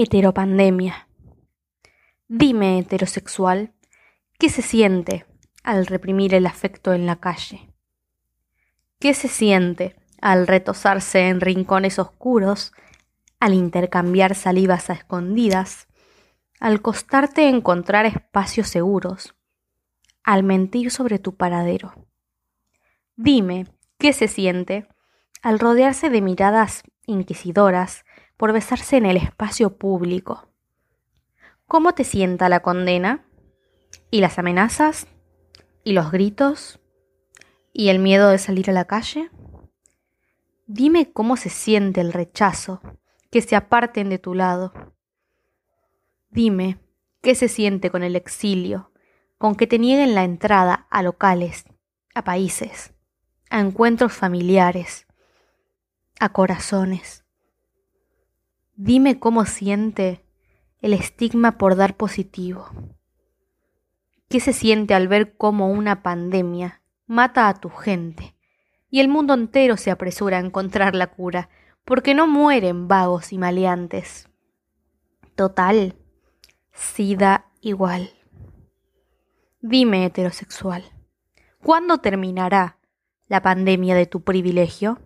Heteropandemia. Dime, heterosexual, ¿qué se siente al reprimir el afecto en la calle? ¿Qué se siente al retosarse en rincones oscuros, al intercambiar salivas a escondidas, al costarte encontrar espacios seguros, al mentir sobre tu paradero? Dime, ¿qué se siente al rodearse de miradas inquisidoras por besarse en el espacio público. ¿Cómo te sienta la condena? ¿Y las amenazas? ¿Y los gritos? ¿Y el miedo de salir a la calle? Dime cómo se siente el rechazo, que se aparten de tu lado. Dime qué se siente con el exilio, con que te nieguen la entrada a locales, a países, a encuentros familiares, a corazones. Dime cómo siente el estigma por dar positivo. ¿Qué se siente al ver cómo una pandemia mata a tu gente y el mundo entero se apresura a encontrar la cura porque no mueren vagos y maleantes? Total, sida igual. Dime, heterosexual, ¿cuándo terminará la pandemia de tu privilegio?